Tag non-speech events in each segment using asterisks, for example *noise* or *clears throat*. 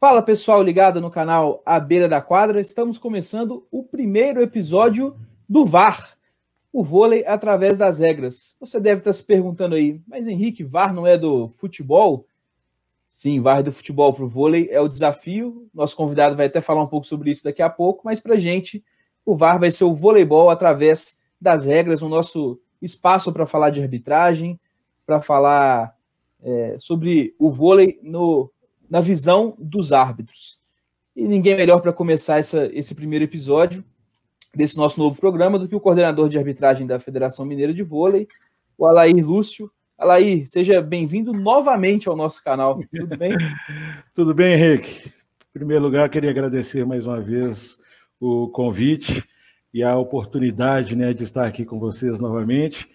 Fala pessoal ligado no canal A Beira da Quadra, estamos começando o primeiro episódio do VAR, o vôlei através das regras. Você deve estar se perguntando aí, mas Henrique, VAR não é do futebol? Sim, VAR é do futebol para o vôlei é o desafio. Nosso convidado vai até falar um pouco sobre isso daqui a pouco, mas para gente, o VAR vai ser o voleibol através das regras, o nosso espaço para falar de arbitragem, para falar é, sobre o vôlei no na visão dos árbitros. E ninguém melhor para começar essa, esse primeiro episódio desse nosso novo programa do que o coordenador de arbitragem da Federação Mineira de Vôlei, o Alair Lúcio. Alair, seja bem-vindo novamente ao nosso canal. Tudo bem? *laughs* Tudo bem, Henrique. Em primeiro lugar, queria agradecer mais uma vez o convite e a oportunidade né, de estar aqui com vocês novamente.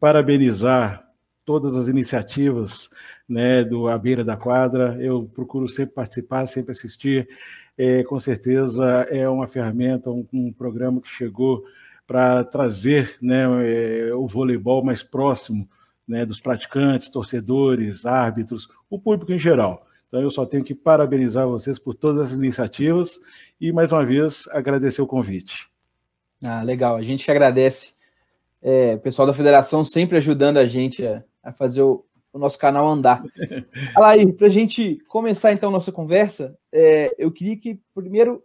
Parabenizar todas as iniciativas né, do A Beira da Quadra. Eu procuro sempre participar, sempre assistir. É, com certeza é uma ferramenta, um, um programa que chegou para trazer né, é, o voleibol mais próximo né, dos praticantes, torcedores, árbitros, o público em geral. Então eu só tenho que parabenizar vocês por todas as iniciativas e mais uma vez agradecer o convite. Ah, legal. A gente agradece. É, o pessoal da federação sempre ajudando a gente a, a fazer o, o nosso canal andar. *laughs* Alair, para a gente começar então nossa conversa, é, eu queria que primeiro.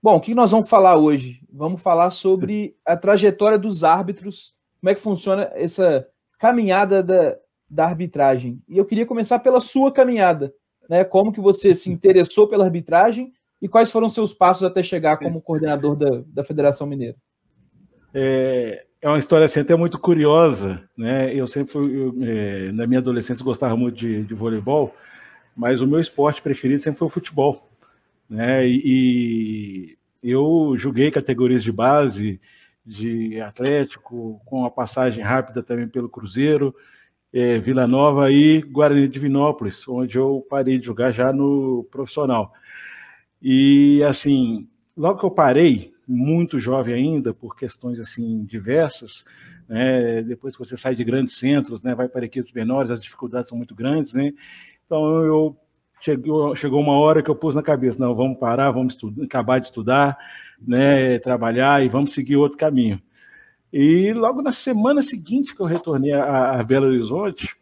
Bom, o que nós vamos falar hoje? Vamos falar sobre a trajetória dos árbitros, como é que funciona essa caminhada da, da arbitragem. E eu queria começar pela sua caminhada, né? Como que você se interessou pela arbitragem e quais foram seus passos até chegar como coordenador da, da Federação Mineira? É, é uma história assim, até muito curiosa, né? Eu sempre fui, eu, é, na minha adolescência, gostava muito de, de, voleibol, mas o meu esporte preferido sempre foi o futebol, né? E, e eu joguei categorias de base, de Atlético, com uma passagem rápida também pelo Cruzeiro, é, Vila Nova e Guarani de Vinópolis, onde eu parei de jogar já no profissional. E assim, logo que eu parei, muito jovem ainda, por questões assim diversas, né? depois que você sai de grandes centros, né? vai para equipes menores, as dificuldades são muito grandes, né? Então eu chegou, chegou uma hora que eu pus na cabeça, não, vamos parar, vamos estudar, acabar de estudar, né? trabalhar e vamos seguir outro caminho. E logo na semana seguinte que eu retornei a, a Belo Horizonte,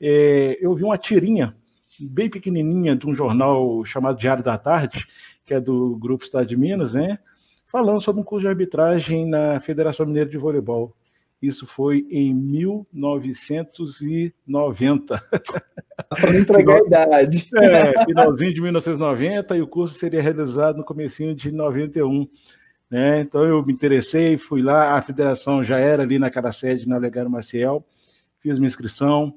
é, eu vi uma tirinha bem pequenininha de um jornal chamado Diário da Tarde, que é do Grupo Estado de Minas, né? Falando sobre um curso de arbitragem na Federação Mineira de Voleibol. Isso foi em 1990. *laughs* Para entregar a idade. É, finalzinho de 1990 e o curso seria realizado no comecinho de 91. Né? Então eu me interessei, fui lá, a federação já era ali naquela sede na Legário Maciel, fiz minha inscrição,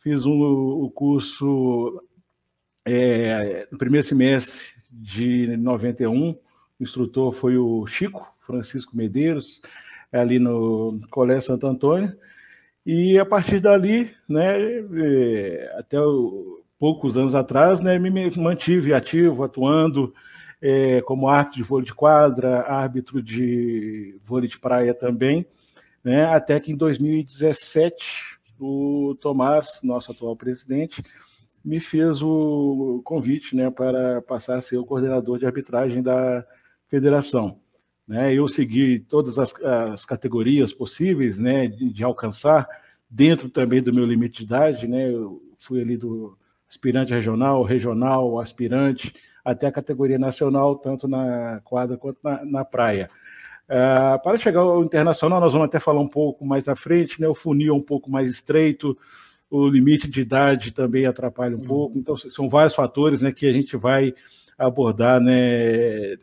fiz um, o curso é, no primeiro semestre de 91, o instrutor foi o Chico Francisco Medeiros, ali no Colégio Santo Antônio. E a partir dali, né, é, até poucos anos atrás, né, me mantive ativo, atuando é, como árbitro de vôlei de quadra, árbitro de vôlei de praia também, né, até que em 2017 o Tomás, nosso atual presidente, me fez o convite né, para passar a ser o coordenador de arbitragem da, federação. Né? Eu segui todas as, as categorias possíveis né, de, de, alcançar, dentro também do meu limite de idade. Né? Eu fui ali do aspirante regional, regional, aspirante, até a categoria nacional, tanto na quadra quanto na, na praia. Uh, para chegar ao internacional, nós vamos até falar um pouco mais à frente, né? o funil é um pouco mais estreito, o limite de idade também atrapalha um uhum. pouco, então são vários fatores né, que a gente vai abordar né,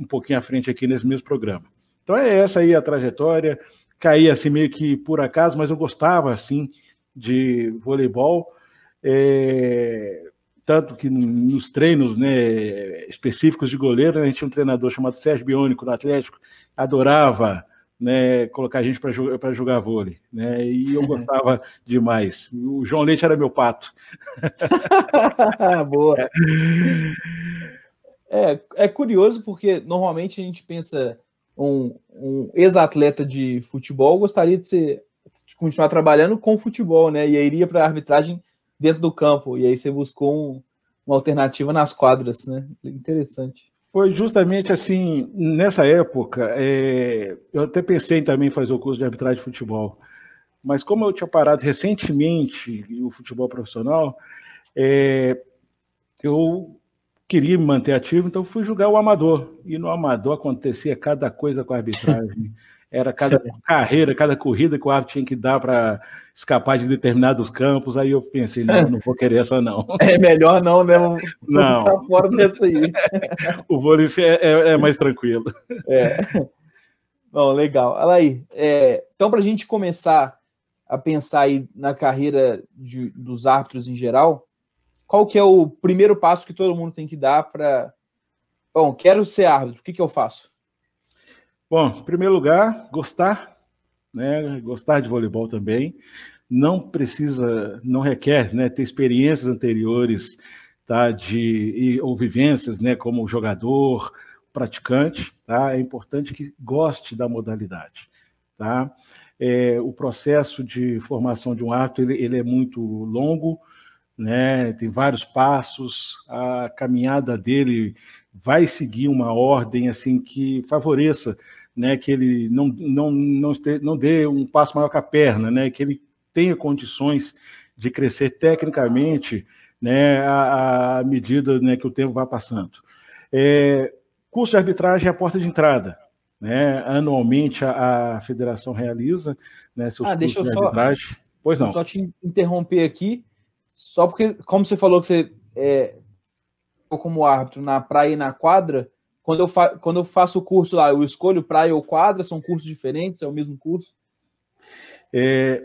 um pouquinho à frente aqui nesse mesmo programa. Então é essa aí a trajetória. Caí assim meio que por acaso, mas eu gostava assim de voleibol. É, tanto que nos treinos né, específicos de goleiro, a gente tinha um treinador chamado Sérgio Biônico no Atlético, adorava né, colocar a gente para jogar, jogar vôlei, né, e eu gostava demais. O João Leite era meu pato. *laughs* Boa. É. É, curioso porque normalmente a gente pensa um, um ex-atleta de futebol gostaria de ser de continuar trabalhando com futebol, né? E aí iria para a arbitragem dentro do campo. E aí você buscou um, uma alternativa nas quadras, né? Interessante. Foi justamente assim, nessa época, é, eu até pensei em também fazer o curso de arbitragem de futebol, mas como eu tinha parado recentemente o futebol profissional, é, eu queria me manter ativo, então fui jogar o amador. E no amador acontecia cada coisa com a arbitragem. *laughs* Era cada carreira, cada corrida que o árbitro tinha que dar para escapar de determinados campos. Aí eu pensei, não, não vou querer essa não. *laughs* É melhor não, né? Vou *laughs* não. Ficar fora dessa aí. o vôlei é, é, é, mais tranquilo. É. Bom, legal. Olha aí. É, então, para a gente começar a pensar aí na carreira de, dos árbitros em geral, qual que é o primeiro passo que todo mundo tem que dar para. Bom, quero ser árbitro, o que, que eu faço? Bom, em primeiro lugar, gostar, né? Gostar de voleibol também. Não precisa, não requer né, ter experiências anteriores tá, de, ou vivências né, como jogador, praticante. Tá? É importante que goste da modalidade. Tá? É, o processo de formação de um árbitro ele, ele é muito longo, né? Tem vários passos, a caminhada dele vai seguir uma ordem assim que favoreça, né? Que ele não não não, não dê um passo maior que a perna, né? Que ele tenha condições de crescer tecnicamente, né? À, medida né, que o tempo vai passando. É, curso de arbitragem é a porta de entrada. Né? Anualmente a, a federação realiza né, seus ah, cursos deixa eu de só, arbitragem. Pois não. Só te interromper aqui. Só porque, como você falou que você é, como árbitro na praia e na quadra, quando eu, fa quando eu faço o curso lá, eu escolho praia ou quadra, são cursos diferentes, é o mesmo curso? É,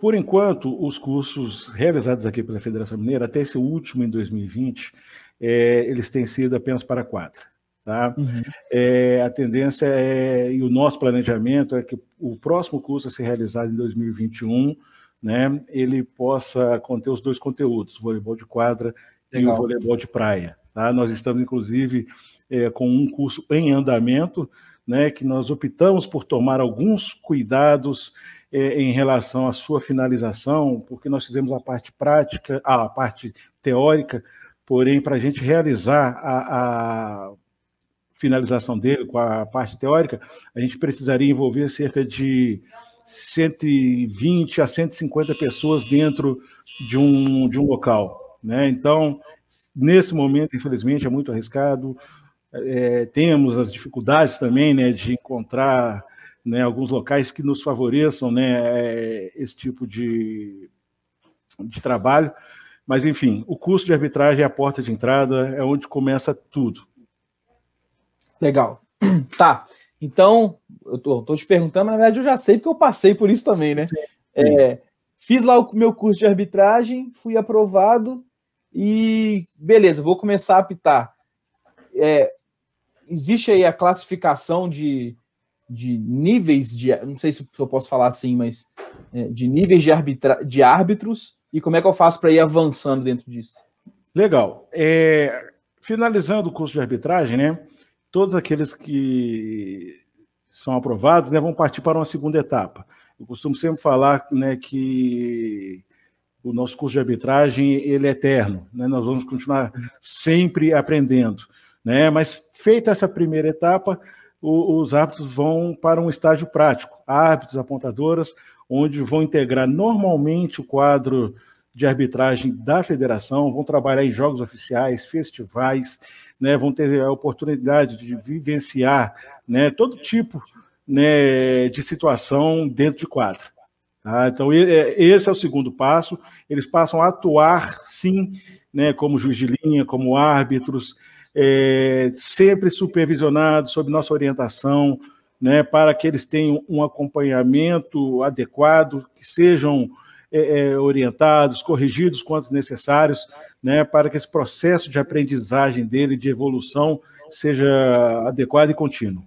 por enquanto, os cursos realizados aqui pela Federação Mineira, até esse último em 2020, é, eles têm sido apenas para quadra. Tá? Uhum. É, a tendência é, e o nosso planejamento é que o próximo curso a ser realizado em 2021 né, ele possa conter os dois conteúdos, voleibol de quadra Legal. e o voleibol de praia. Tá? Nós estamos, inclusive, é, com um curso em andamento, né, que nós optamos por tomar alguns cuidados é, em relação à sua finalização, porque nós fizemos a parte prática, a parte teórica, porém, para a gente realizar a, a finalização dele com a parte teórica, a gente precisaria envolver cerca de 120 a 150 pessoas dentro de um, de um local. Né? Então, nesse momento, infelizmente, é muito arriscado. É, temos as dificuldades também né, de encontrar né, alguns locais que nos favoreçam né, é, esse tipo de, de trabalho. Mas, enfim, o curso de arbitragem é a porta de entrada, é onde começa tudo. Legal. *clears throat* Tá. Então, eu tô, tô, te perguntando, mas na verdade eu já sei porque eu passei por isso também, né? É, fiz lá o meu curso de arbitragem, fui aprovado e beleza, vou começar a apitar. É, existe aí a classificação de, de níveis de, não sei se eu posso falar assim, mas é, de níveis de, arbitra, de árbitros e como é que eu faço para ir avançando dentro disso? Legal. É, finalizando o curso de arbitragem, né? todos aqueles que são aprovados né, vão partir para uma segunda etapa. Eu costumo sempre falar né, que o nosso curso de arbitragem ele é eterno, né? nós vamos continuar sempre aprendendo. Né? Mas feita essa primeira etapa, o, os árbitros vão para um estágio prático, árbitros, apontadoras, onde vão integrar normalmente o quadro de arbitragem da federação, vão trabalhar em jogos oficiais, festivais, né, vão ter a oportunidade de vivenciar né, todo tipo né, de situação dentro de quadra. Tá? Então, é, esse é o segundo passo. Eles passam a atuar, sim, né, como juiz de linha, como árbitros, é, sempre supervisionados, sob nossa orientação, né, para que eles tenham um acompanhamento adequado, que sejam é, é orientados, corrigidos quanto necessários, né, para que esse processo de aprendizagem dele, de evolução, seja adequado e contínuo.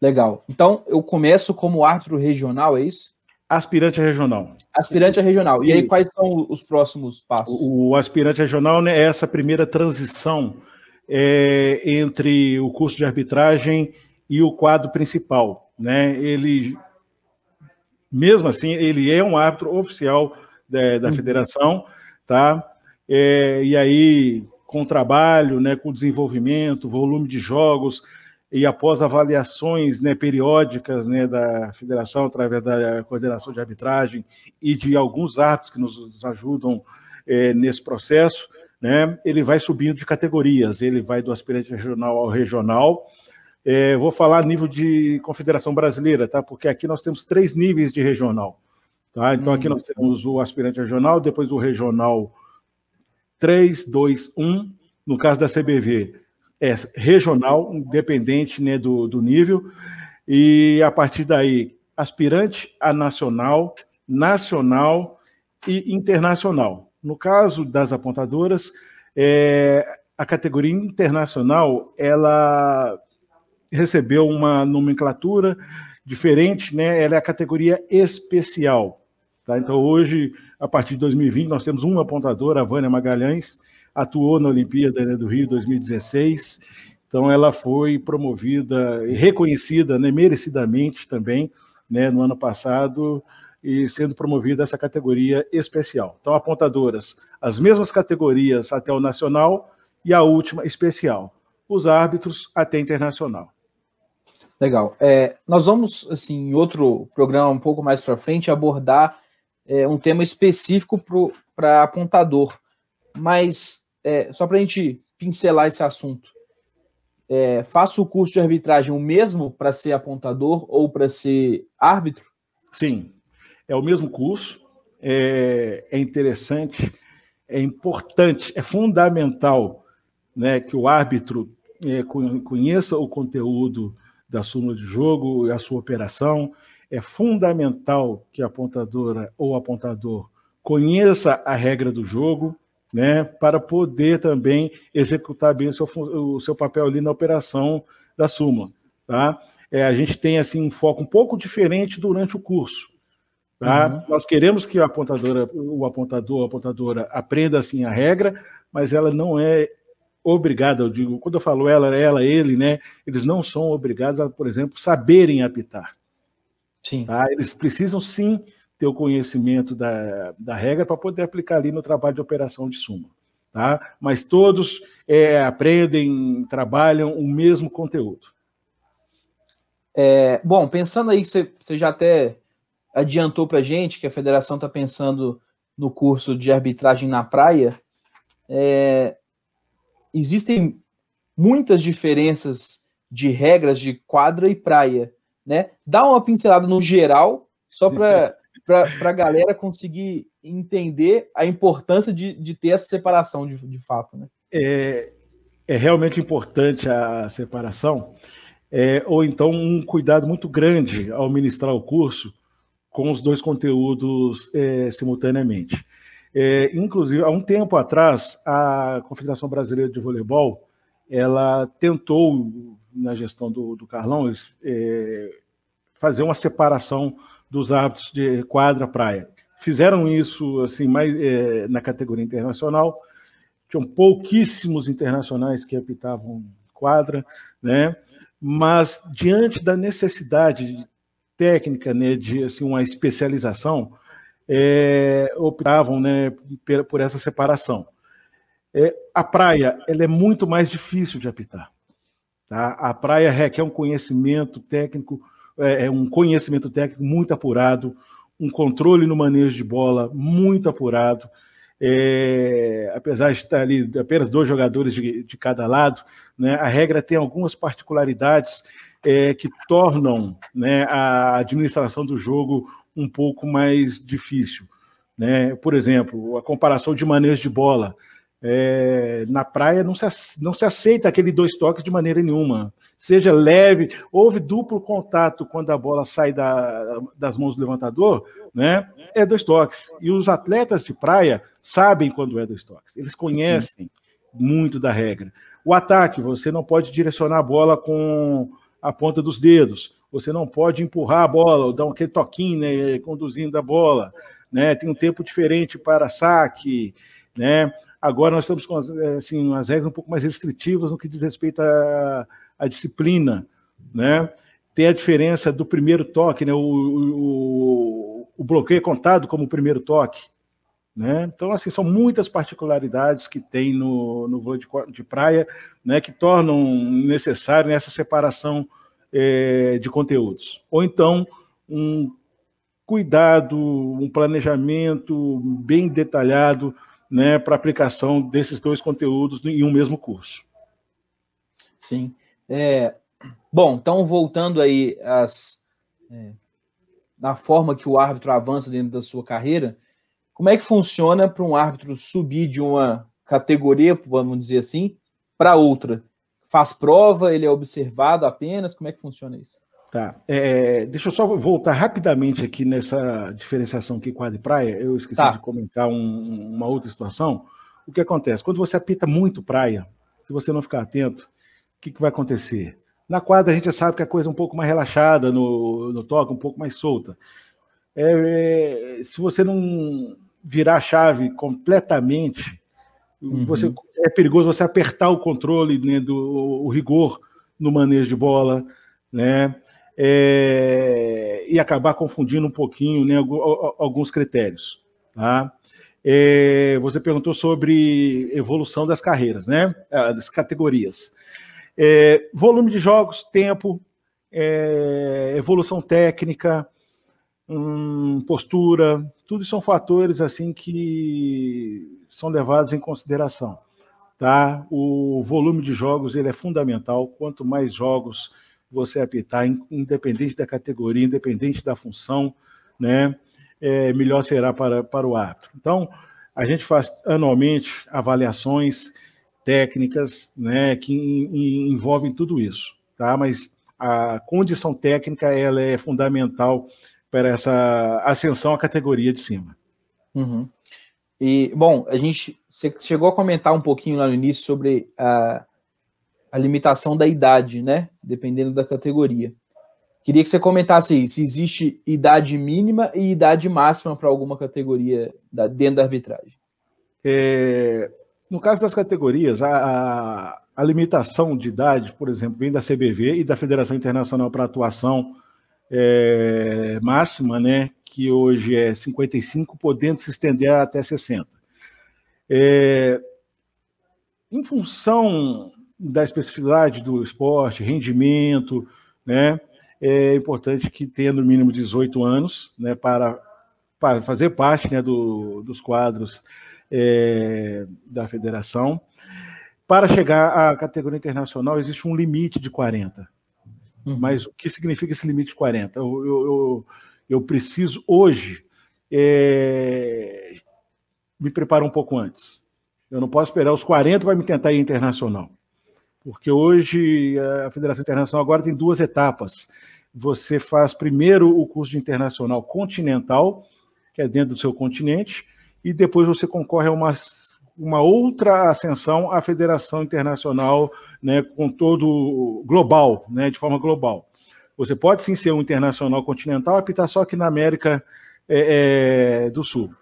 Legal. Então, eu começo como árbitro regional, é isso? Aspirante a regional. Aspirante a regional. E aí, quais são os próximos passos? O, o aspirante regional né, é essa primeira transição é, entre o curso de arbitragem e o quadro principal. Né? Ele, mesmo assim, ele é um árbitro oficial da, da uhum. federação, tá? É, e aí com o trabalho, né, com o desenvolvimento, volume de jogos, e após avaliações né, periódicas né, da federação, através da coordenação de arbitragem e de alguns árbitros que nos ajudam é, nesse processo, né, ele vai subindo de categorias, ele vai do aspirante regional ao regional. É, vou falar a nível de confederação brasileira, tá? porque aqui nós temos três níveis de regional. Tá? Então, aqui hum. nós temos o aspirante regional, depois o regional 3, 2, 1. No caso da CBV, é regional, independente né, do, do nível, e a partir daí, aspirante a nacional, nacional e internacional. No caso das apontadoras, é, a categoria internacional ela recebeu uma nomenclatura diferente, né? Ela é a categoria especial. Tá? Então, hoje, a partir de 2020, nós temos uma apontadora, a Vânia Magalhães, atuou na Olimpíada né, do Rio 2016, então ela foi promovida e reconhecida né, merecidamente também né, no ano passado e sendo promovida essa categoria especial. Então, apontadoras, as mesmas categorias até o nacional e a última especial. Os árbitros até internacional. Legal. É, nós vamos, assim, em outro programa um pouco mais para frente, abordar é, um tema específico para apontador. Mas é, só para a gente pincelar esse assunto, é, faço o curso de arbitragem o mesmo para ser apontador ou para ser árbitro? Sim, é o mesmo curso. É, é interessante, é importante, é fundamental né, que o árbitro é, conheça o conteúdo da súmula de jogo e a sua operação. É fundamental que a apontadora ou apontador conheça a regra do jogo, né, para poder também executar bem o seu, o seu papel ali na operação da súmula. Tá? É, a gente tem assim um foco um pouco diferente durante o curso. Tá? Uhum. Nós queremos que a apontadora, o apontador, a apontadora aprenda assim a regra, mas ela não é obrigada, eu digo, quando eu falo ela, ela, ele, né? Eles não são obrigados a, por exemplo, saberem apitar. Sim. Tá? Eles precisam sim ter o conhecimento da, da regra para poder aplicar ali no trabalho de operação de suma. Tá? Mas todos é, aprendem, trabalham o mesmo conteúdo. É, bom, pensando aí que você, você já até adiantou para gente que a federação está pensando no curso de arbitragem na praia, é, existem muitas diferenças de regras de quadra e praia, né? Dá uma pincelada no geral, só para *laughs* a galera conseguir entender a importância de, de ter essa separação de, de fato. Né? É, é realmente importante a separação, é, ou então um cuidado muito grande ao ministrar o curso com os dois conteúdos é, simultaneamente. É, inclusive, há um tempo atrás, a Confederação Brasileira de Voleibol ela tentou, na gestão do, do Carlão, é, fazer uma separação dos árbitros de quadra praia. Fizeram isso assim mais é, na categoria internacional. Tinham pouquíssimos internacionais que apitavam quadra, né? Mas diante da necessidade técnica, né, de assim uma especialização, é, optavam, né, por essa separação. É, a praia, ela é muito mais difícil de apitar. Tá? A praia requer um conhecimento técnico é, é, um conhecimento técnico muito apurado, um controle no manejo de bola muito apurado. É, apesar de estar ali apenas dois jogadores de, de cada lado, né, a regra tem algumas particularidades é, que tornam né, a administração do jogo um pouco mais difícil. Né? Por exemplo, a comparação de manejo de bola. É, na praia não se, não se aceita aquele dois toques de maneira nenhuma. Seja leve, houve duplo contato quando a bola sai da, das mãos do levantador, né? É dois toques. E os atletas de praia sabem quando é dois toques. Eles conhecem muito da regra. O ataque, você não pode direcionar a bola com a ponta dos dedos. Você não pode empurrar a bola, ou dar aquele toquinho, né, conduzindo a bola. Né? Tem um tempo diferente para saque, né? Agora nós estamos com assim, umas regras um pouco mais restritivas no que diz respeito à, à disciplina, né? Tem a diferença do primeiro toque, né? O, o, o bloqueio é contado como o primeiro toque, Né? Então, assim, são muitas particularidades que tem no, no voo de, de praia né, que tornam necessário essa separação é, de conteúdos. Ou então, um cuidado, um planejamento bem detalhado né, para aplicação desses dois conteúdos em um mesmo curso. Sim. É, bom, então voltando aí às, é, na forma que o árbitro avança dentro da sua carreira, como é que funciona para um árbitro subir de uma categoria, vamos dizer assim, para outra? Faz prova, ele é observado apenas? Como é que funciona isso? Tá. É, deixa eu só voltar rapidamente aqui nessa diferenciação aqui quadra e praia. Eu esqueci tá. de comentar um, uma outra situação. O que acontece? Quando você apita muito praia, se você não ficar atento, o que, que vai acontecer? Na quadra a gente já sabe que a coisa é um pouco mais relaxada, no, no toque, um pouco mais solta. É, é, se você não virar a chave completamente, uhum. você, é perigoso você apertar o controle, né, do o rigor no manejo de bola, né? É, e acabar confundindo um pouquinho né, alguns critérios. Tá? É, você perguntou sobre evolução das carreiras, né? Ah, das categorias. É, volume de jogos, tempo, é, evolução técnica, hum, postura, tudo são fatores assim que são levados em consideração. Tá? O volume de jogos ele é fundamental. Quanto mais jogos você apitar, independente da categoria, independente da função, né, é, melhor será para, para o árbitro. Então, a gente faz anualmente avaliações técnicas né, que envolvem tudo isso, tá? mas a condição técnica ela é fundamental para essa ascensão à categoria de cima. Uhum. E, bom, a gente chegou a comentar um pouquinho lá no início sobre a, a limitação da idade, né? Dependendo da categoria. Queria que você comentasse aí se existe idade mínima e idade máxima para alguma categoria da, dentro da arbitragem. É, no caso das categorias, a, a, a, limitação de idade, por exemplo, vem da CBV e da Federação Internacional para Atuação é, máxima, né, que hoje é 55, podendo se estender até 60. É, em função da especificidade do esporte, rendimento, né, é importante que tenha no mínimo 18 anos né, para, para fazer parte né, do, dos quadros é, da federação. Para chegar à categoria internacional, existe um limite de 40. Uhum. Mas o que significa esse limite de 40? Eu, eu, eu, eu preciso, hoje, é, me preparar um pouco antes. Eu não posso esperar os 40 para me tentar ir internacional. Porque hoje a Federação Internacional agora tem duas etapas. Você faz primeiro o curso de internacional continental, que é dentro do seu continente, e depois você concorre a uma, uma outra ascensão à Federação Internacional né, com todo global, né, de forma global. Você pode sim ser um internacional continental, apitar só aqui na América é, é, do Sul.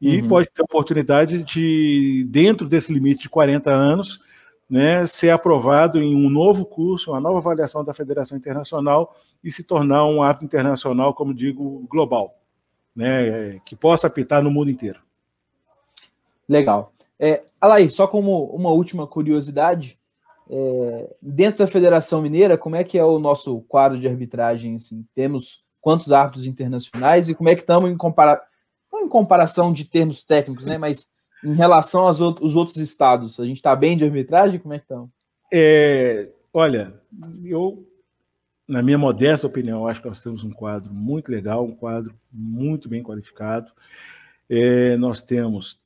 E uhum. pode ter a oportunidade de, dentro desse limite de 40 anos, né, ser aprovado em um novo curso, uma nova avaliação da Federação Internacional e se tornar um árbitro internacional, como digo, global, né, que possa apitar no mundo inteiro. Legal. É, Alaí, só como uma última curiosidade, é, dentro da Federação Mineira, como é que é o nosso quadro de arbitragem? Assim? Temos quantos árbitros internacionais e como é que estamos em, compara... Em comparação de termos técnicos, né? Mas em relação aos outros, estados, a gente está bem de arbitragem? Como é que estão? É, olha, eu, na minha modesta opinião, acho que nós temos um quadro muito legal, um quadro muito bem qualificado. É, nós temos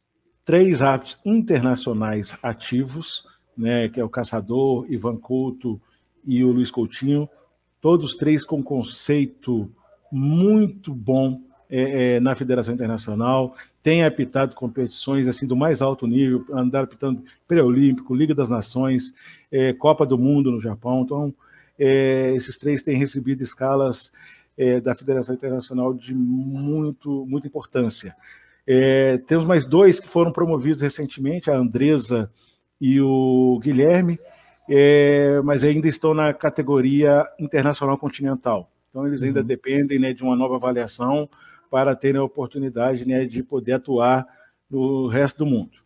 três árbitros internacionais ativos, né, que é o Caçador, Ivan Couto e o Luiz Coutinho, todos três com conceito muito bom é, é, na Federação Internacional, tem apitado competições assim do mais alto nível, andar apitando pré-olímpico, Liga das Nações, é, Copa do Mundo no Japão. Então, é, esses três têm recebido escalas é, da Federação Internacional de muito, muita importância. É, temos mais dois que foram promovidos recentemente, a Andresa e o Guilherme, mas ainda estão na categoria internacional continental. Então, eles ainda uhum. dependem né, de uma nova avaliação para terem a oportunidade né, de poder atuar no resto do mundo.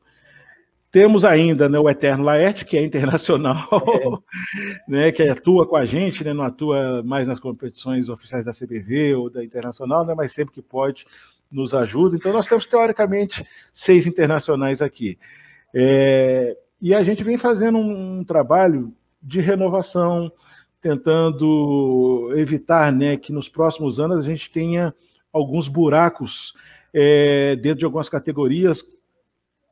Temos ainda né, o Eterno Laerte, que é internacional, é. *laughs* né, que atua com a gente, né, não atua mais nas competições oficiais da CBV ou da Internacional, né, mas sempre que pode nos ajuda. Então, nós temos, teoricamente, seis internacionais aqui. É, e a gente vem fazendo um, um trabalho de renovação, tentando evitar né, que nos próximos anos a gente tenha alguns buracos é, dentro de algumas categorias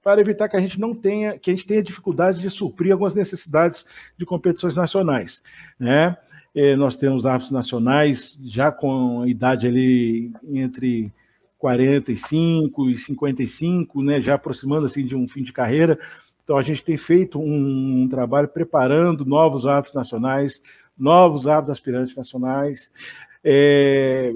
para evitar que a gente não tenha, que a gente tenha dificuldade de suprir algumas necessidades de competições nacionais, né? É, nós temos árbitros nacionais já com idade ali entre 45 e 55, né, já aproximando assim de um fim de carreira. Então a gente tem feito um, um trabalho preparando novos árbitros nacionais, novos árbitros aspirantes nacionais, é,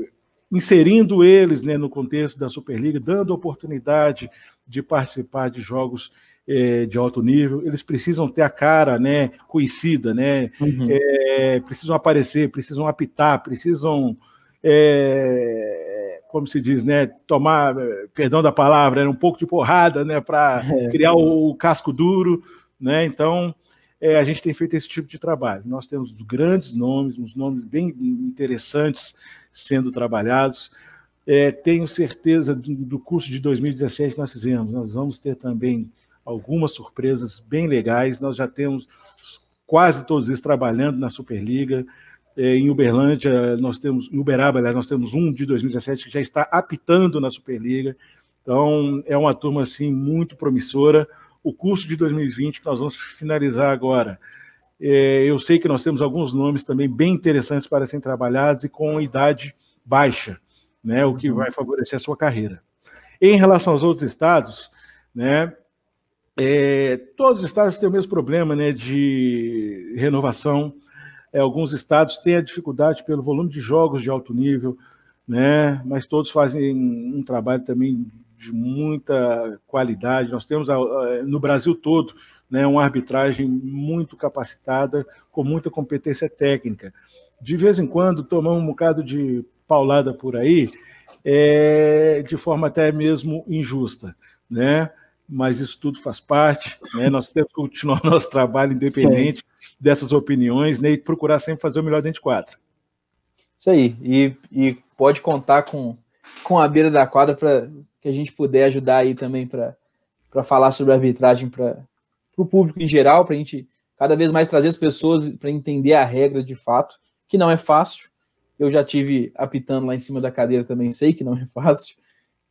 inserindo eles né, no contexto da Superliga, dando oportunidade de participar de jogos é, de alto nível, eles precisam ter a cara né, conhecida, né, uhum. é, precisam aparecer, precisam apitar, precisam, é, como se diz, né, tomar, perdão da palavra, um pouco de porrada né, para é. criar o, casco duro. Né, então, é, a gente tem feito esse tipo de trabalho. Nós temos grandes nomes, uns nomes bem interessantes sendo trabalhados. É, tenho certeza do, do, curso de 2017 que nós fizemos. Nós vamos ter também algumas surpresas bem legais. Nós já temos quase todos eles trabalhando na Superliga. É, em Uberlândia, nós temos, em Uberaba, aliás, nós temos um de 2017 que já está apitando na Superliga. Então, é uma turma assim muito promissora. O curso de 2020 que nós vamos finalizar agora. É, eu sei que nós temos alguns nomes também bem interessantes para serem trabalhados e com idade baixa né, o que vai favorecer a sua carreira. Em relação aos outros estados, né, é, todos os estados têm o mesmo problema né, de renovação. É, alguns estados têm a dificuldade pelo volume de jogos de alto nível, né, mas todos fazem um trabalho também de muita qualidade. Nós temos no Brasil todo né, uma arbitragem muito capacitada, com muita competência técnica. De vez em quando tomamos um bocado de paulada por aí, é, de forma até mesmo injusta, né? Mas isso tudo faz parte, né? Nós temos que continuar nosso trabalho independente é. dessas opiniões, né? E procurar sempre fazer o melhor dentro de quadra. Isso aí. E, e pode contar com, com a beira da quadra para que a gente puder ajudar aí também para falar sobre arbitragem para o público em geral, para a gente cada vez mais trazer as pessoas para entender a regra de fato, que não é fácil, eu já tive apitando lá em cima da cadeira também, sei que não é *laughs* fácil.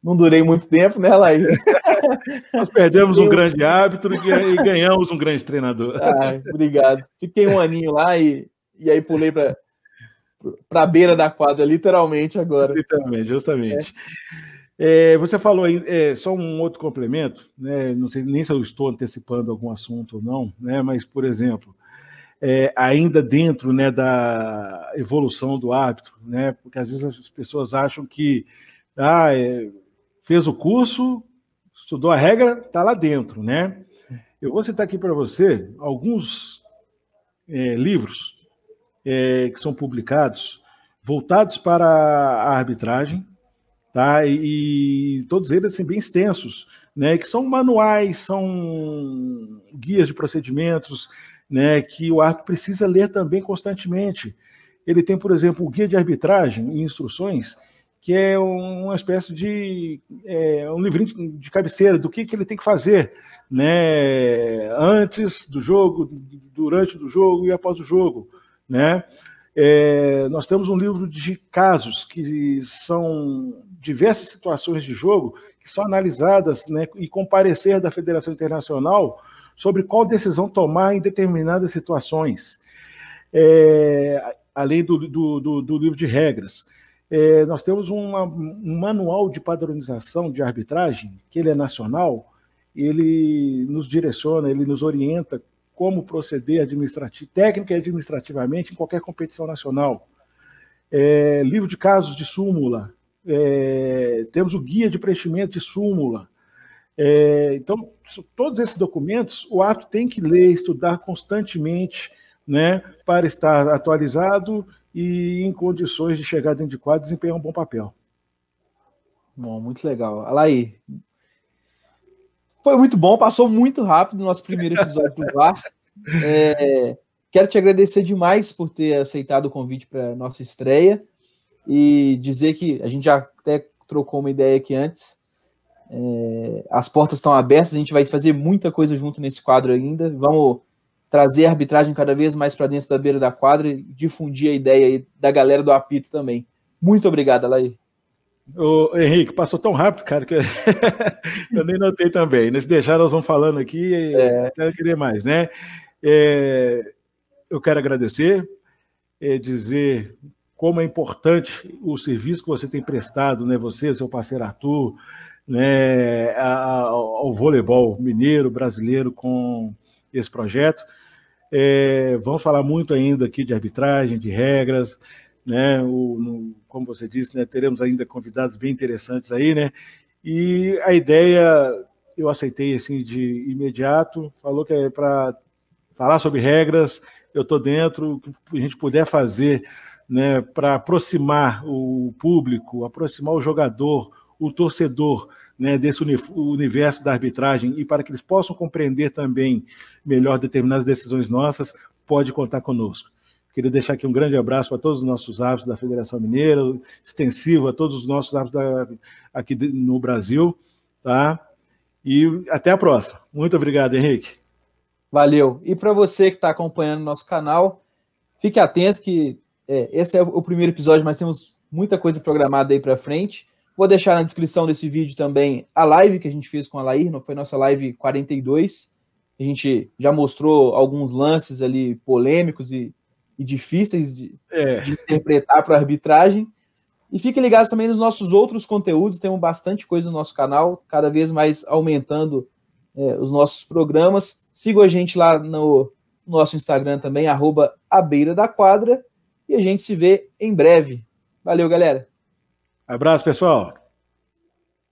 Não durei muito tempo, né, Laís? *laughs* Nós perdemos um grande árbitro e ganhamos um grande treinador. *laughs* Ah, obrigado. Fiquei um aninho lá e, e aí pulei para para a beira da quadra, literalmente agora. Literalmente, justamente. É. É, você falou aí, é, só um outro complemento, né? Não sei nem se eu estou antecipando algum assunto ou não, né? Mas, por exemplo, é, ainda dentro né, da evolução do árbitro, né? Porque às vezes as pessoas acham que ah, é, fez o curso, estudou a regra, está lá dentro, né? Eu vou citar aqui para você alguns é, livros é, que são publicados voltados para a arbitragem, tá? E, todos eles assim, bem extensos, né? Que são manuais, são guias de procedimentos, né, que o árbitro precisa ler também constantemente. Ele tem, por exemplo, o guia de arbitragem e instruções, que é uma espécie de é, um livrinho de cabeceira do que, que ele tem que fazer né, antes do jogo, durante o jogo e após o jogo. Né? É, nós temos um livro de casos que são diversas situações de jogo que são analisadas né, e comparecer da Federação Internacional sobre qual decisão tomar em determinadas situações, é, além do, do, do, do, livro de regras. É, nós temos uma, um manual de padronização de arbitragem, que ele é nacional, ele nos direciona, ele nos orienta como proceder administrativo, técnica e administrativamente em qualquer competição nacional. É, livro de casos de súmula, é, temos o guia de preenchimento de súmula, é, então, todos esses documentos, o ato tem que ler, estudar constantemente, né, para estar atualizado e em condições de chegar dentro de quadro e desempenhar um bom papel. Bom, muito legal. Alaí, Foi muito bom, passou muito rápido o nosso primeiro episódio do VAR. É, quero te agradecer demais por ter aceitado o convite para nossa estreia e dizer que a gente já até trocou uma ideia aqui antes. É, as portas estão abertas, a gente vai fazer muita coisa junto nesse quadro ainda. Vamos trazer a arbitragem cada vez mais para dentro da beira da quadra e difundir a ideia da galera do apito também. Muito obrigado, Alair. O Henrique, passou tão rápido, cara, que *laughs* eu nem notei também. Nesse deixar, nós vamos falando aqui, é. até querer mais, né? É, eu quero agradecer, é, dizer como é importante o serviço que você tem prestado, né? Você, seu parceiro Arthur, né? Ao, voleibol mineiro, brasileiro, com esse projeto. É, vamos falar muito ainda aqui de arbitragem, de regras, né? O, no, como você disse, né? Teremos ainda convidados bem interessantes aí, né? E a ideia eu aceitei assim de imediato. Falou que é para falar sobre regras. Eu estou dentro. O que a gente puder fazer, né? Para aproximar o público, aproximar o jogador, o torcedor né, desse universo da arbitragem e para que eles possam compreender também melhor determinadas decisões nossas, pode contar conosco. Queria deixar aqui um grande abraço para todos os nossos árbitros da Federação Mineira, extensivo a todos os nossos árbitros aqui no Brasil, tá? E até a próxima. Muito obrigado, Henrique. Valeu. E para você que está acompanhando nosso canal, fique atento que é, esse é o primeiro episódio, mas temos muita coisa programada aí para frente. Vou deixar na descrição desse vídeo também a live que a gente fez com a Lair, foi nossa live 42. A gente já mostrou alguns lances ali polêmicos e, e difíceis de, é. de interpretar para a arbitragem. E fiquem ligados também nos nossos outros conteúdos, temos bastante coisa no nosso canal, cada vez mais aumentando é, os nossos programas. Sigam a gente lá no, no nosso Instagram também, arroba a beira da quadra, e a gente se vê em breve. Valeu, galera! Abraço, pessoal.